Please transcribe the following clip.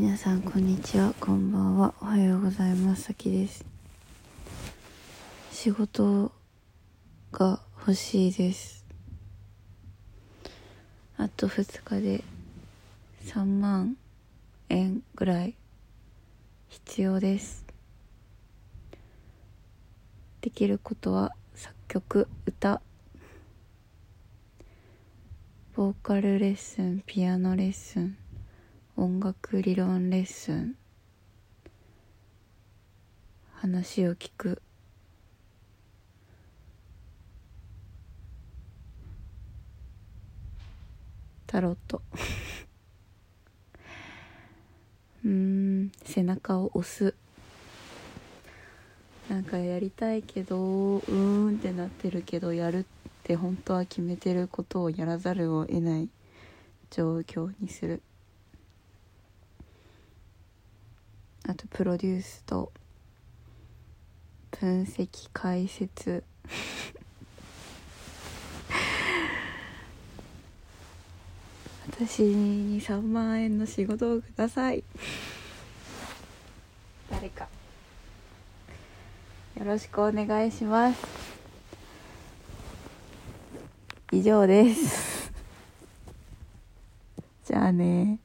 皆さんこんにちは。こんばんは。おはようございます。さきです。仕事が欲しいです。あと2日で3万円ぐらい必要です。できることは作曲歌。ボーカルレッスンピアノレッスン。音楽理論レッスン。話を聞く。タロット。うん背中を押す。なんかやりたいけどうーんってなってるけどやるって本当は決めてることをやらざるを得ない状況にする。あとプロデュースと分析解説。私に3万円の仕事をください。誰か。よろしくお願いします。以上です。じゃあね。